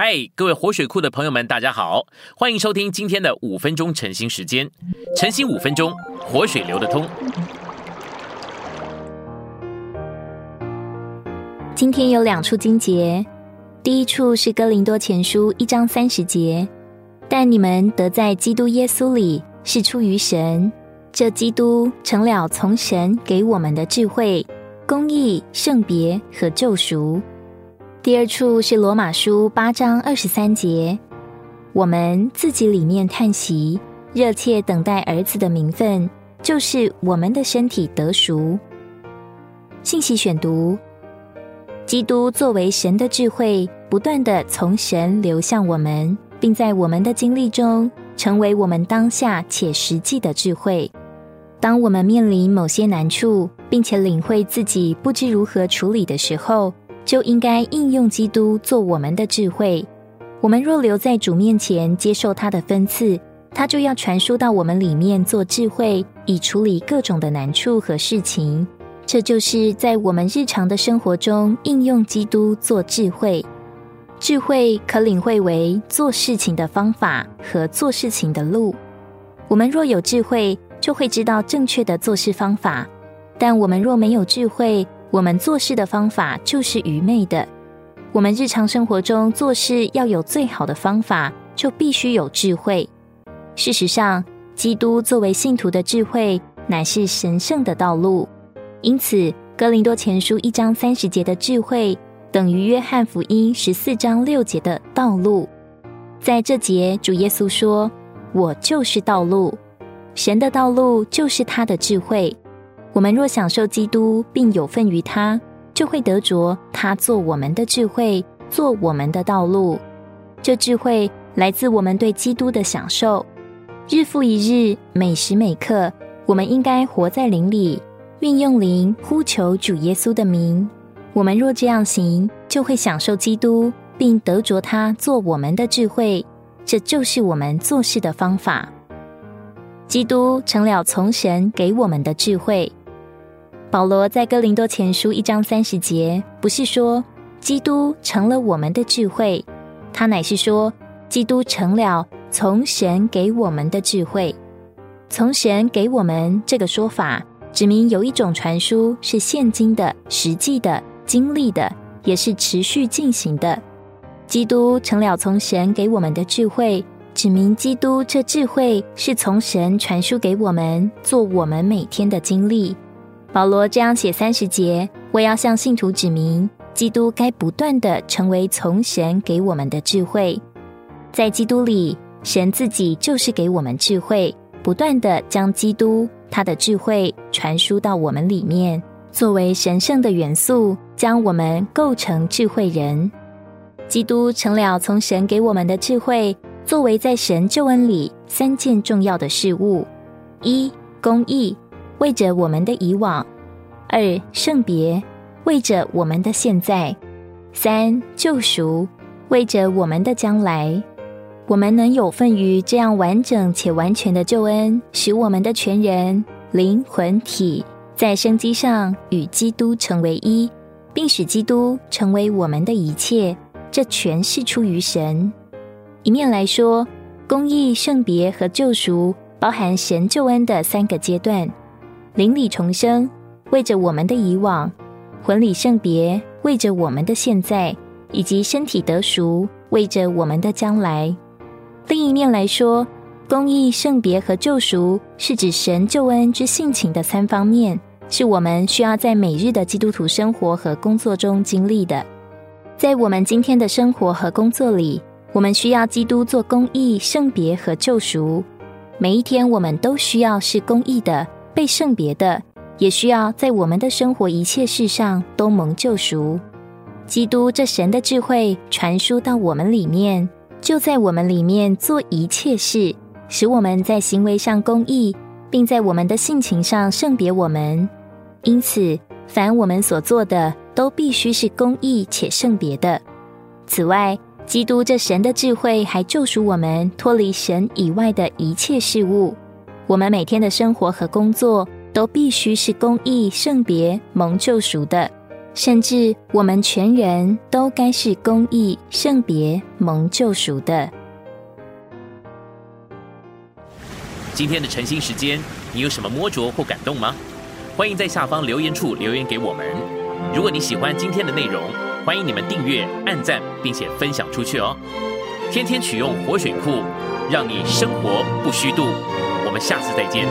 嗨，各位活水库的朋友们，大家好，欢迎收听今天的五分钟晨兴时间。晨兴五分钟，活水流得通。今天有两处经节，第一处是哥林多前书一章三十节，但你们得在基督耶稣里是出于神，这基督成了从神给我们的智慧、公义、圣别和救赎。第二处是罗马书八章二十三节，我们自己里面叹息，热切等待儿子的名分，就是我们的身体得赎。信息选读：基督作为神的智慧，不断的从神流向我们，并在我们的经历中成为我们当下且实际的智慧。当我们面临某些难处，并且领会自己不知如何处理的时候，就应该应用基督做我们的智慧。我们若留在主面前接受他的分赐，他就要传输到我们里面做智慧，以处理各种的难处和事情。这就是在我们日常的生活中应用基督做智慧。智慧可领会为做事情的方法和做事情的路。我们若有智慧，就会知道正确的做事方法；但我们若没有智慧，我们做事的方法就是愚昧的。我们日常生活中做事要有最好的方法，就必须有智慧。事实上，基督作为信徒的智慧，乃是神圣的道路。因此，哥林多前书一章三十节的智慧，等于约翰福音十四章六节的道路。在这节，主耶稣说：“我就是道路，神的道路就是他的智慧。”我们若享受基督并有份于他，就会得着他做我们的智慧，做我们的道路。这智慧来自我们对基督的享受。日复一日，每时每刻，我们应该活在灵里，运用灵呼求主耶稣的名。我们若这样行，就会享受基督，并得着他做我们的智慧。这就是我们做事的方法。基督成了从神给我们的智慧。保罗在哥林多前书一章三十节，不是说基督成了我们的智慧，他乃是说基督成了从神给我们的智慧。从神给我们这个说法，指明有一种传输是现今的、实际的、经历的，也是持续进行的。基督成了从神给我们的智慧，指明基督这智慧是从神传输给我们，做我们每天的经历。保罗这样写三十节，我要向信徒指明，基督该不断的成为从神给我们的智慧。在基督里，神自己就是给我们智慧，不断的将基督他的智慧传输到我们里面，作为神圣的元素，将我们构成智慧人。基督成了从神给我们的智慧，作为在神救恩里三件重要的事物：一、公义。为着我们的以往；二圣别，为着我们的现在；三救赎，为着我们的将来。我们能有份于这样完整且完全的救恩，使我们的全人、灵魂体在生机上与基督成为一，并使基督成为我们的一切。这全是出于神。一面来说，公义、圣别和救赎包含神救恩的三个阶段。灵里重生，为着我们的以往；婚礼圣别，为着我们的现在；以及身体得赎，为着我们的将来。另一面来说，公义、圣别和救赎是指神救恩之性情的三方面，是我们需要在每日的基督徒生活和工作中经历的。在我们今天的生活和工作里，我们需要基督做公义、圣别和救赎。每一天，我们都需要是公义的。被圣别的，也需要在我们的生活一切事上都蒙救赎。基督这神的智慧传输到我们里面，就在我们里面做一切事，使我们在行为上公义，并在我们的性情上圣别我们。因此，凡我们所做的，都必须是公义且圣别的。此外，基督这神的智慧还救赎我们，脱离神以外的一切事物。我们每天的生活和工作都必须是公义、圣别、蒙救赎的，甚至我们全人都该是公义、圣别、蒙救赎的。今天的晨兴时间，你有什么摸着或感动吗？欢迎在下方留言处留言给我们。如果你喜欢今天的内容，欢迎你们订阅、按赞，并且分享出去哦。天天取用活水库，让你生活不虚度。我们下次再见。